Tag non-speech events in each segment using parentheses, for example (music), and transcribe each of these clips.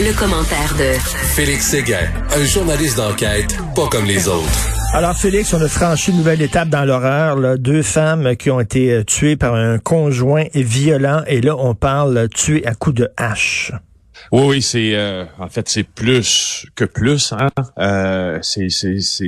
Le, commentaire de Félix Séguin, un journaliste d'enquête pas comme les autres. Alors Félix, on a franchi une nouvelle étape dans l'horreur. là. Deux femmes qui ont été euh, tuées par un conjoint violent et là on parle tuées à coups de hache. Oui, oui, c'est euh, en fait c'est plus que plus. Hein? Euh, c'est,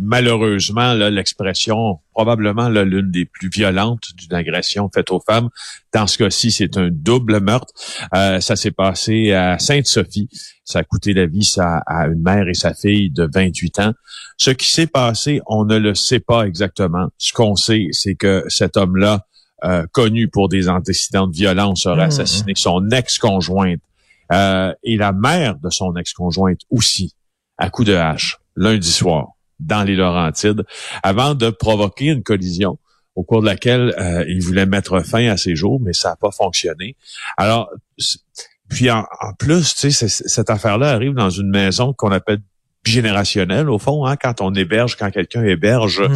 malheureusement l'expression probablement l'une des plus violentes d'une agression faite aux femmes. Dans ce cas-ci, c'est un double meurtre. Euh, ça s'est passé à Sainte-Sophie. Ça a coûté la vie ça, à une mère et sa fille de 28 ans. Ce qui s'est passé, on ne le sait pas exactement. Ce qu'on sait, c'est que cet homme-là, euh, connu pour des antécédents de violence, aurait Mmh. assassiné son ex-conjointe euh, et la mère de son ex-conjointe aussi, à coup de hache, lundi soir, dans les Laurentides, avant de provoquer une collision au cours de laquelle euh, il voulait mettre fin à ses jours, mais ça n'a pas fonctionné. Alors, puis en, plus, tu sais, cette affaire-là arrive dans une maison qu'on appelle bigénérationnelle, au fond, hein, quand on héberge, quand quelqu'un héberge Mmh.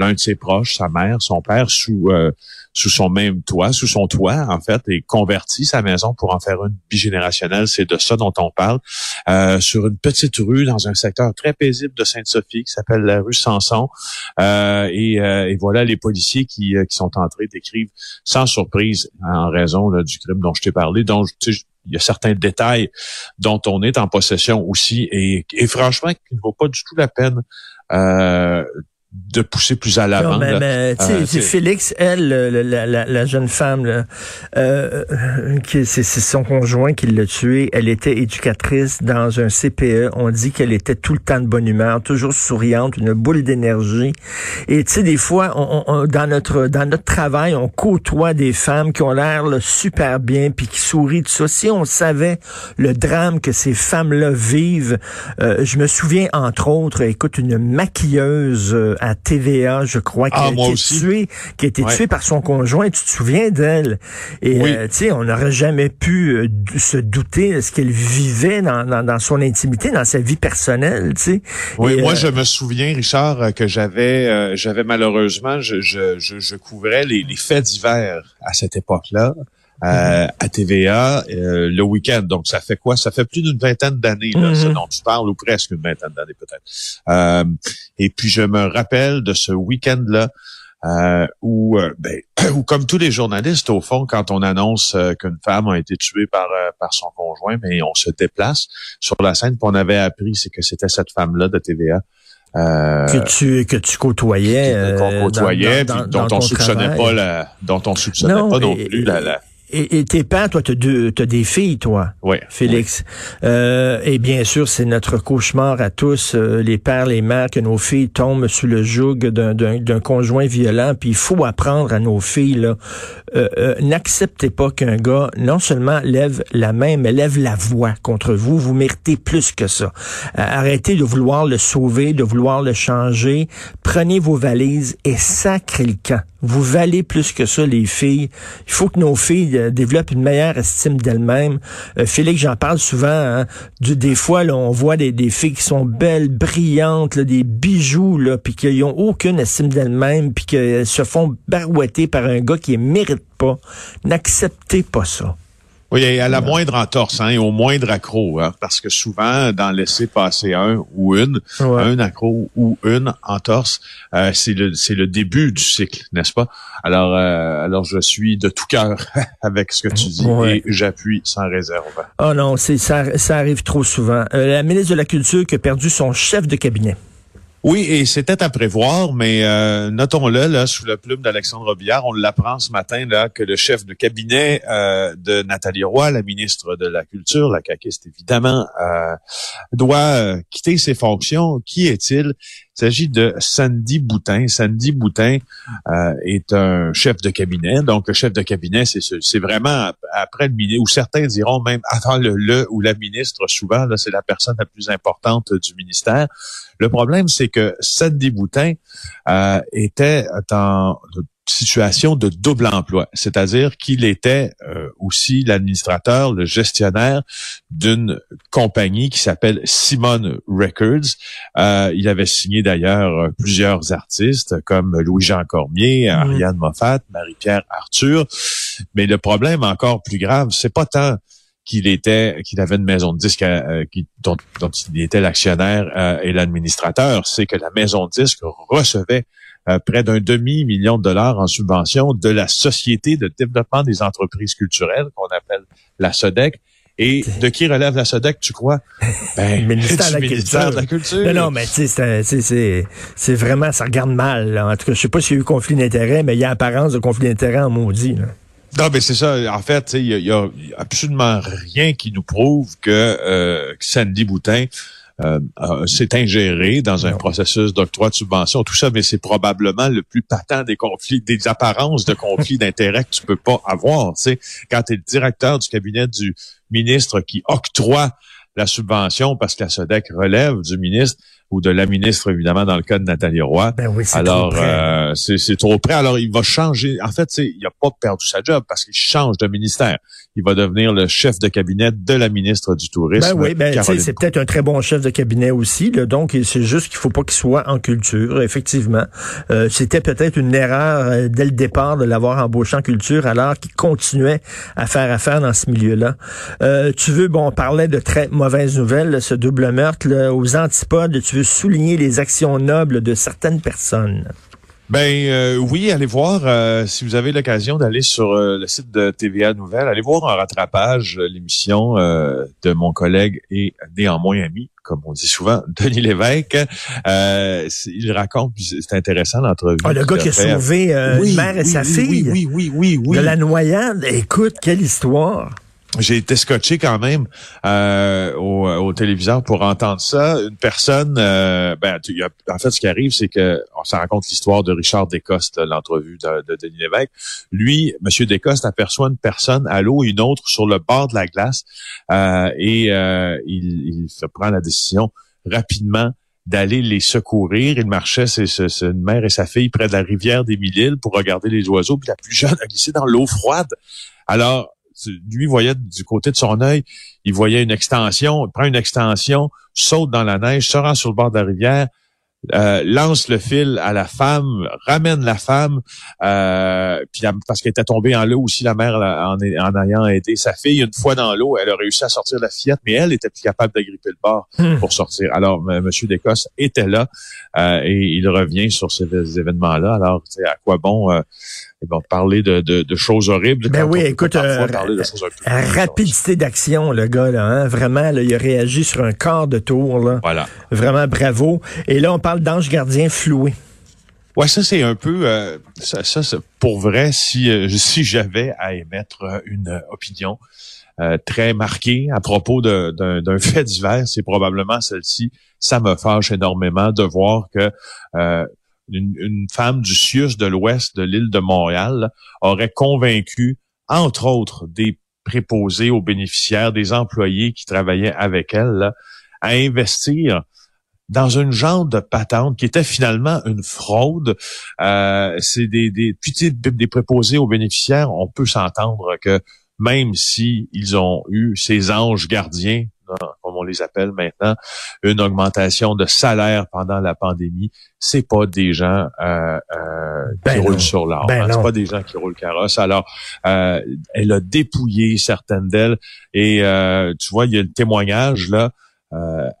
L'un de ses proches, sa mère, son père, sous euh, sous son même toit, sous son toit, en fait, et convertit sa maison pour en faire une bigénérationnelle. C'est de ça dont on parle. Euh, sur une petite rue dans un secteur très paisible de Sainte-Sophie qui s'appelle la rue Sanson. Euh, et, euh, et voilà les policiers qui, euh, qui sont entrés décrivent sans surprise en raison là, du crime dont je t'ai parlé, sais, il y a certains détails dont on est en possession aussi et, et franchement qui ne vaut pas du tout la peine euh, de pousser plus à l'avant. Mais, mais, tu sais, Euh, Félix, elle, le- la, la- la jeune femme, là, euh, qui- c'est c'est son conjoint qui l'a tuée. Elle était éducatrice dans un CPE. On dit qu'elle était tout le temps de bonne humeur, toujours souriante, une boule d'énergie. Et tu sais, des fois, on, on- dans notre dans notre travail, on côtoie des femmes qui ont l'air là, super bien, puis qui sourient tout ça. Si on savait le drame que ces femmes-là vivent, euh, je me souviens entre autres, écoute, une maquilleuse euh, à TVA, je crois, qui Ah, a été aussi. tuée, qui a été Ouais. tuée par son conjoint. Tu te souviens d'elle? Et Oui. euh, tu sais, on n'aurait jamais pu euh, se douter de ce qu'elle vivait dans, dans, dans son intimité, dans sa vie personnelle. Tu sais. Oui, Et, moi euh, je me souviens, Richard, que j'avais, j'avais malheureusement, je, je, je, je couvrais les, les faits divers à cette époque-là. Euh, à TVA euh, le week-end. Donc, ça fait quoi? Ça fait plus d'une vingtaine d'années, là, ce dont tu parles, ou presque une vingtaine d'années peut-être. Euh, et puis, je me rappelle de ce week-end-là euh, où, euh, ben, (clears throat) où, comme tous les journalistes, au fond, quand on annonce euh, qu'une femme a été tuée par, euh, par son conjoint, mais on se déplace sur la scène, puis on avait appris, c'est que c'était cette femme-là de TVA. Euh, que tu que tu côtoyais, euh, qu'on côtoyait, dans- dans- puis dans dont on soupçonnait travail. pas la, dont on soupçonnait Non, pas non et- plus la, la, Et, et tes pères, toi, t'as deux, t'as des filles, toi. ouais, Félix. Euh, et bien sûr, c'est notre cauchemar à tous, euh, les pères, les mères, que nos filles tombent sous le joug d'un, conjoint violent. Puis il faut apprendre à nos filles, là, euh, euh, n'acceptez pas qu'un gars non seulement lève la main, mais lève la voix contre vous. Vous méritez plus que ça. Arrêtez de vouloir le sauver, de vouloir le changer. Prenez vos valises et sacrez le camp. Vous valez plus que ça, les filles. Il faut que nos filles euh, développent une meilleure estime d'elles-mêmes. Euh, Félix, j'en parle souvent. hein, du- des fois, là, on voit des, des filles qui sont belles, brillantes, des bijoux, là, puis qui n'ont aucune estime d'elles-mêmes, puis qu'elles se font barouetter par un gars qui ne mérite pas. N'acceptez pas ça. Oui, et à la moindre entorse, hein, et au moindre accro, hein, parce que souvent, dans laisser passer un ou une, Ouais. un accro ou une entorse, euh, c'est le c'est le début du cycle, n'est-ce pas? Alors, euh, alors je suis de tout cœur (laughs) avec ce que tu dis Ouais. et j'appuie sans réserve. Oh non, c'est ça, ça arrive trop souvent. Euh, la ministre de la Culture qui a perdu son chef de cabinet. Oui, et c'était à prévoir, mais euh, notons-le, là, sous la plume d'Alexandre Robillard, on l'apprend ce matin là que le chef de cabinet euh, de Nathalie Roy, la ministre de la Culture, la caquiste évidemment, euh, doit quitter ses fonctions. Qui est-il? Il s'agit de Sandy Boutin. Sandy Boutin euh, est un chef de cabinet. Donc, le chef de cabinet, c'est c'est vraiment après le ministre, ou certains diront même avant le, le ou la ministre, souvent, c'est la personne la plus importante du ministère. Le problème, c'est que Sandy Boutin euh, était en situation de double emploi, c'est-à-dire qu'il était euh, aussi l'administrateur, le gestionnaire d'une compagnie qui s'appelle Simon Records. Euh, il avait signé d'ailleurs plusieurs artistes comme Louis-Jean Cormier. Ariane Moffat, Marie-Pierre Arthur. Mais le problème encore plus grave, c'est pas tant qu'il était, qu'il avait une maison de disques euh, qui, dont, il était l'actionnaire et l'administrateur, c'est que la maison de disques recevait euh, près d'un demi-million de dollars en subvention de la Société de développement des entreprises culturelles, qu'on appelle la SODEC. Et (laughs) de qui relève la SODEC, tu crois? Ben, (laughs) ministère, de la, culture. Non, non, mais tu sais, c'est vraiment, ça regarde mal. En tout cas, je sais pas s'il y a eu conflit d'intérêts, mais il y a apparence de conflit d'intérêts en maudit. Là. Non, mais c'est ça. En fait, il y, a absolument rien qui nous prouve que, euh, que Sandy Boutin euh, euh, c'est ingéré dans un processus d'octroi de subvention, tout ça, mais c'est probablement le plus patent des conflits, des apparences de conflits (laughs) d'intérêts que tu peux pas avoir. Tu sais, quand tu es le directeur du cabinet du ministre qui octroie la subvention parce que la SODEC relève du ministre, ou de la ministre, évidemment, dans le cas de Nathalie Roy. Ben oui, Alors, euh, c'est trop près. Alors, il va changer. En fait, il n'a pas perdu sa job parce qu'il change de ministère. Il va devenir le chef de cabinet de la ministre du Tourisme. Ben oui, ben, c'est peut-être un très bon chef de cabinet aussi. Là, donc, c'est juste qu'il faut pas qu'il soit en culture, effectivement. Euh, C'était peut-être une erreur euh, dès le départ de l'avoir embauché en culture alors qu'il continuait à faire affaire dans ce milieu-là. Euh, tu veux, bon, on parlait de très mauvaises nouvelles, ce double meurtre là, aux antipodes. Tu veux souligner les actions nobles de certaines personnes. Ben euh, oui, allez voir euh, si vous avez l'occasion d'aller sur euh, le site de TVA Nouvelle, allez voir en rattrapage l'émission de mon collègue et néanmoins ami, comme on dit souvent, (laughs) Denis Lévesque. il raconte, c'est intéressant l'entrevue. Ah, le gars qui a sauvé une mère et sa fille oui, oui, oui, oui, de la noyade. Écoute, quelle histoire j'ai été scotché quand même euh, au, au, téléviseur pour entendre ça. Une personne, euh, ben, en fait, ce qui arrive, c'est que on se raconte l'histoire de Richard Descostes, l'entrevue de, de, Denis Lévesque. Lui, Monsieur Descostes aperçoit une personne à l'eau et une autre sur le bord de la glace euh, et euh, il, il prend la décision rapidement d'aller les secourir. Il marchait, c'est une mère et sa fille près de la rivière des Mille-Îles pour regarder les oiseaux. Puis la plus jeune a glissé dans l'eau froide. Alors, lui voyait du côté de son œil, il voyait une extension, il prend une extension, saute dans la neige, se rend sur le bord de la rivière, euh, lance le fil à la femme, ramène la femme, euh, puis parce qu'elle était tombée en l'eau aussi, la mère en, en, ayant aidé sa fille. Une fois dans l'eau, elle a réussi à sortir la fillette, mais elle était plus capable d'agripper le bord hmm. pour sortir. Alors, Monsieur Descosses était là euh, et il revient sur ces, événements-là. Alors, à quoi bon ils vont parler de, de, choses horribles. Ben oui, écoute, euh, rapidité d'action, le gars, là, hein, vraiment, là, il a réagi sur un quart de tour. Là. Voilà. Vraiment bravo. Et là, on parle d'ange gardien floué. Ouais, ça c'est un peu euh, ça, pour vrai si euh, si j'avais à émettre une opinion très marquée à propos d'un (laughs) fait divers, c'est probablement celle-ci. Ça me fâche énormément de voir que une, femme du CIUS de l'ouest de l'île de Montréal aurait convaincu, entre autres, des préposés aux bénéficiaires, des employés qui travaillaient avec elle, à investir dans une genre de patente qui était finalement une fraude. Euh, c'est des, des, des préposés aux bénéficiaires, on peut s'entendre que même si ils ont eu ces anges gardiens comme on les appelle maintenant, une augmentation de salaire pendant la pandémie, c'est pas des gens euh, euh, qui ben roulent sur l'arbre. Ben hein. c'est pas des gens qui roulent carrosse. Alors, euh, elle a dépouillé certaines d'elles et tu vois, il y a le témoignage là.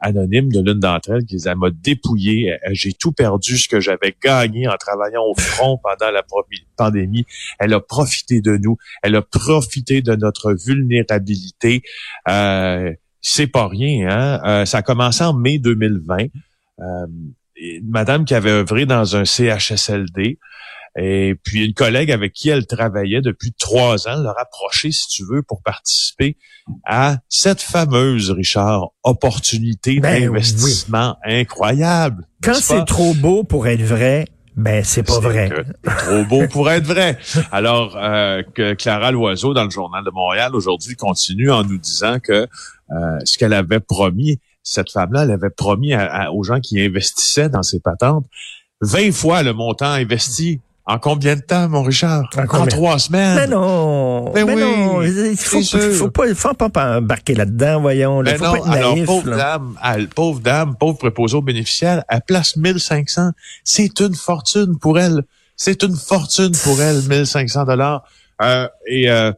Anonyme de l'une d'entre elles qui disait, elle m'a dépouillé, j'ai tout perdu ce que j'avais gagné en travaillant au front pendant la pandémie. Elle a profité de nous, elle a profité de notre vulnérabilité. Euh, c'est pas rien. Hein? Euh, ça a commencé en mai 2020. Euh, une madame qui avait œuvré dans un CHSLD, Et puis une collègue avec qui elle travaillait depuis trois ans l'a rapproché, si tu veux, pour participer à cette fameuse, Richard, opportunité Ben d'investissement incroyable. Quand c'est trop beau pour être vrai, ben c'est pas vrai. Trop beau pour être vrai. Alors euh, que Clara Loiseau dans le journal de Montréal aujourd'hui continue en nous disant que euh, ce qu'elle avait promis, cette femme-là, elle avait promis à- à- aux gens qui investissaient dans ses patentes 20 fois le montant investi. En combien de temps, mon Richard? En trois semaines? Mais non, Ben mais oui, non, il faut, faut pas, faut pas embarquer là-dedans, voyons. Là. Ben faut non, pas être alors pauvre là. dame, elle, pauvre dame, pauvre préposé aux bénéficiaires, elle place 1500. C'est une fortune pour elle. C'est une fortune pour elle, 1500 dollars. Euh, et euh,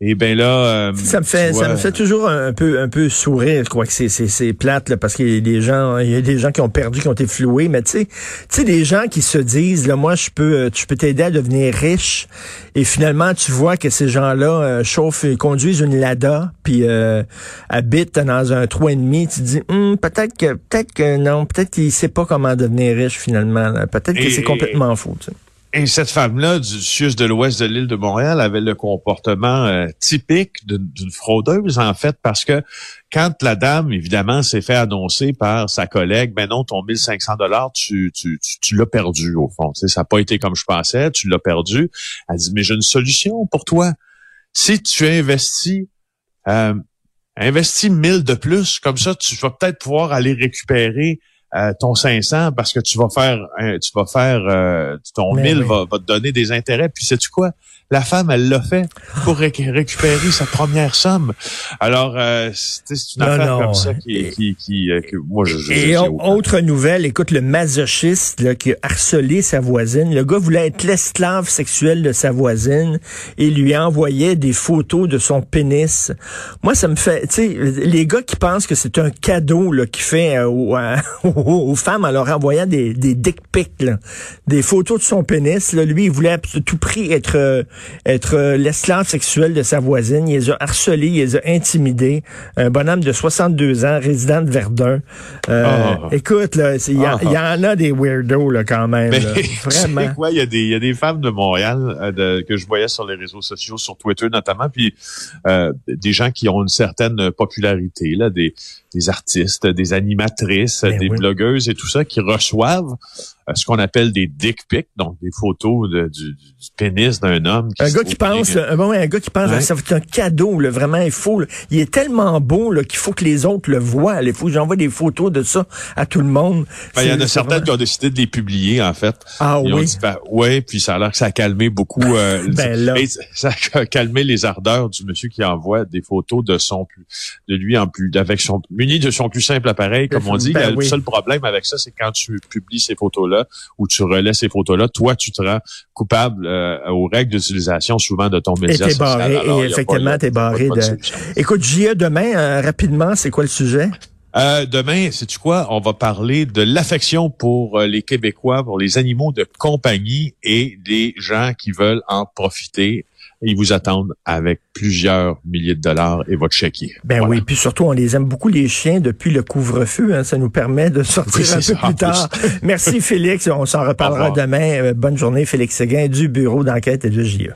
et ben là, euh, Ça me fait, ça me fait toujours un peu, un peu sourire. Je crois que c'est, c'est, c'est plate là, parce qu'il y a des gens, il y a des gens qui ont perdu, qui ont été floués. Mais tu sais, tu sais, des gens qui se disent, là, moi, je peux, euh, je peux t'aider à devenir riche. Et finalement, tu vois que ces gens-là euh, chauffent, conduisent une Lada, puis euh, habitent dans un trou et demi. Tu te dis, Hum, peut-être que, peut-être que non, peut-être qu'il sait pas comment devenir riche finalement. là. Peut-être que c'est complètement faux. tu sais. Et cette femme-là du sud de l'ouest de l'île de Montréal avait le comportement euh, typique d'une fraudeuse, en fait, parce que quand la dame, évidemment, s'est fait annoncer par sa collègue, ben non, ton 1500 dollars, tu, tu, tu, l'as perdu, au fond. Ça n'a pas été comme je pensais, tu l'as perdu. Elle dit, mais j'ai une solution pour toi. Si tu investis, euh, investis 1000 de plus, comme ça, tu vas peut-être pouvoir aller récupérer euh, ton 500 parce que tu vas faire un- tu vas faire euh, ton Mais 1000 oui. va, va te donner des intérêts puis sais tu quoi? La femme elle l'a fait pour réc- récupérer sa première somme alors euh, c'est une Non, affaire non. comme ça qui Et- qui, qui euh, que moi je, je, Et autre nouvelle, écoute, le masochiste là, qui a harcelé sa voisine. Le gars voulait être l'esclave sexuel de sa voisine et lui envoyait des photos de son pénis. Moi, ça me fait, tu sais, les gars qui pensent que c'est un cadeau là, qu'il fait euh, (laughs) aux, femmes en leur envoyant des, des dick pics, là, des photos de son pénis. Là, lui, il voulait à tout prix être, être euh, l'esclave sexuel de sa voisine. Il les a harcelés, il les a intimidés. Un bonhomme de 62 ans, résident de Verdun. Euh, Ah. Écoute, là, il y, a- Ah. y en a des weirdos là, quand même. Mais là. (laughs) tu Vraiment. sais quoi, il y a des il y a des femmes de Montréal euh, de- que je voyais sur les réseaux sociaux, sur Twitter notamment, puis euh, des gens qui ont une certaine popularité là, des des artistes, des animatrices, Ben des oui. blogueuses et tout ça qui reçoivent ce qu'on appelle des dick pics, donc des photos de- du, du pénis d'un homme. Un se gars qui pense, un, bon, un gars qui pense, Ouais. ah, ça va être un cadeau, là, vraiment, il faut, là. il est tellement beau là, qu'il faut que les autres le voient. Il faut que j'envoie des photos de ça à tout le monde. Ben, il y en C'est- a c'est certaines vraiment- qui ont décidé de les publier, en fait. Ah Ils ont oui. dit, ben, ouais, puis ça a l'air que ça a calmé beaucoup. euh, (laughs) Ben là. ça a calmé les ardeurs du monsieur qui envoie des photos de son plus, de lui en plus, avec son muni de son plus simple appareil, comme on dit. Ben le oui. seul problème avec ça, c'est quand tu publies ces photos-là ou tu relais ces photos-là, toi, tu te rends coupable euh, aux règles d'utilisation souvent de ton média t'es social. barré, Alors, et effectivement, a pas barré de-. Écoute, J.A., demain, euh, rapidement, c'est quoi le sujet? Euh, demain, sais-tu quoi? On va parler de l'affection pour euh, les Québécois, pour les animaux de compagnie et des gens qui veulent en profiter. Ils vous attendent avec plusieurs milliers de dollars et votre chéquier. Ben Voilà. oui, puis surtout, on les aime beaucoup, les chiens, depuis le couvre-feu. hein. ça nous permet de sortir Oui, un peu ça, plus tard. Merci, Félix. On s'en reparlera demain. Euh, Bonne journée, Félix Séguin, du Bureau d'enquête et de JE.